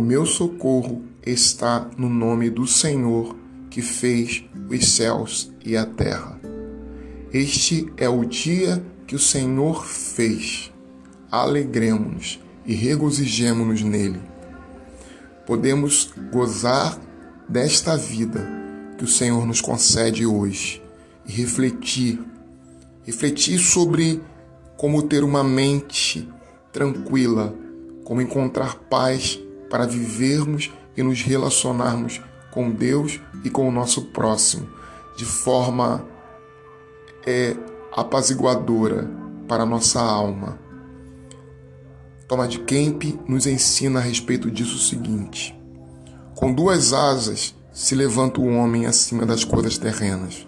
O meu socorro está no nome do Senhor que fez os céus e a terra. Este é o dia que o Senhor fez. Alegremos-nos e regozijemo-nos nele. Podemos gozar desta vida que o Senhor nos concede hoje e refletir, refletir sobre como ter uma mente tranquila, como encontrar paz para vivermos e nos relacionarmos com Deus e com o nosso próximo de forma é, apaziguadora para a nossa alma. Thomas Kemp nos ensina a respeito disso o seguinte: com duas asas se levanta o homem acima das coisas terrenas.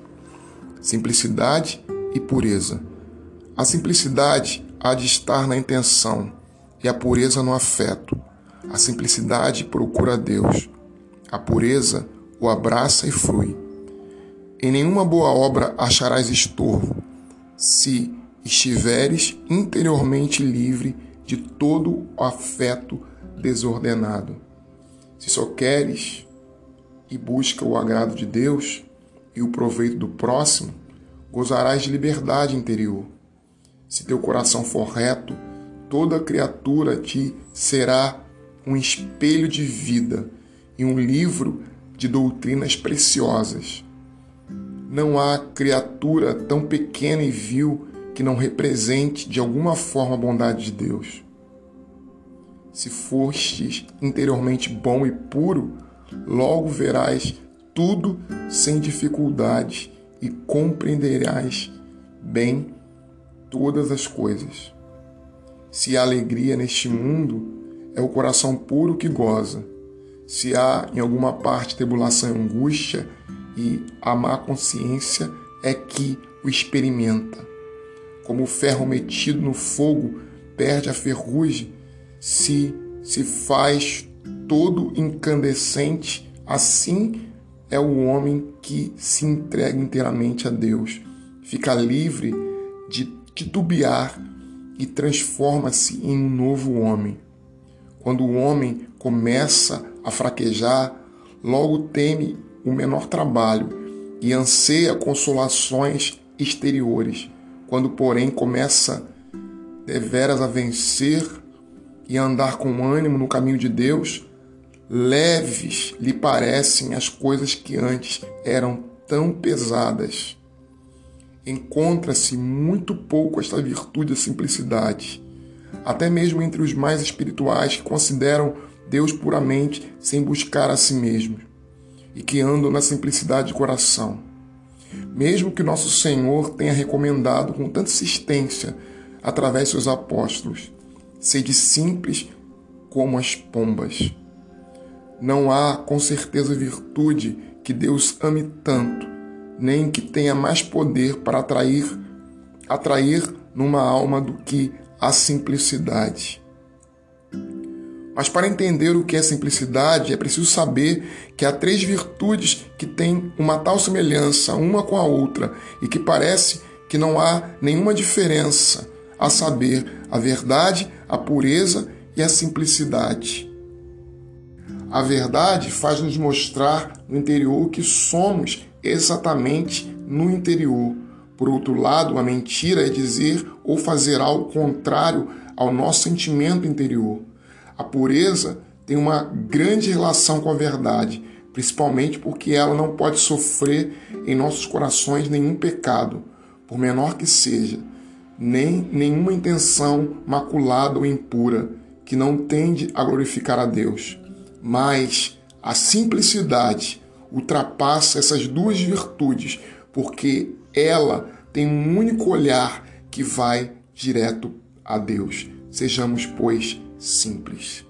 Simplicidade e pureza. A simplicidade há de estar na intenção e a pureza no afeto. A simplicidade procura Deus. A pureza o abraça e flui. Em nenhuma boa obra acharás estorvo, se estiveres interiormente livre de todo afeto desordenado. Se só queres e busca o agrado de Deus e o proveito do próximo, gozarás de liberdade interior. Se teu coração for reto, toda criatura te será um espelho de vida e um livro de doutrinas preciosas. Não há criatura tão pequena e vil que não represente de alguma forma a bondade de Deus. Se fostes interiormente bom e puro, logo verás tudo sem dificuldade e compreenderás bem todas as coisas. Se há alegria neste mundo, é o coração puro que goza. Se há em alguma parte tribulação e angústia, e a má consciência é que o experimenta. Como o ferro metido no fogo perde a ferrugem, se se faz todo incandescente, assim é o homem que se entrega inteiramente a Deus, fica livre de titubear e transforma-se em um novo homem. Quando o homem começa a fraquejar, logo teme o menor trabalho e anseia consolações exteriores. Quando, porém, começa deveras a vencer e a andar com ânimo no caminho de Deus, leves lhe parecem as coisas que antes eram tão pesadas. Encontra-se muito pouco esta virtude da simplicidade até mesmo entre os mais espirituais que consideram Deus puramente sem buscar a si mesmos e que andam na simplicidade de coração. Mesmo que nosso Senhor tenha recomendado com tanta insistência através de seus apóstolos, sede simples como as pombas. Não há com certeza virtude que Deus ame tanto, nem que tenha mais poder para atrair atrair numa alma do que a simplicidade. Mas para entender o que é simplicidade, é preciso saber que há três virtudes que têm uma tal semelhança uma com a outra e que parece que não há nenhuma diferença, a saber, a verdade, a pureza e a simplicidade. A verdade faz nos mostrar no interior que somos exatamente no interior. Por outro lado, a mentira é dizer ou fazer algo contrário ao nosso sentimento interior. A pureza tem uma grande relação com a verdade, principalmente porque ela não pode sofrer em nossos corações nenhum pecado, por menor que seja, nem nenhuma intenção maculada ou impura que não tende a glorificar a Deus. Mas a simplicidade ultrapassa essas duas virtudes, porque ela tem um único olhar que vai direto a Deus. Sejamos, pois, simples.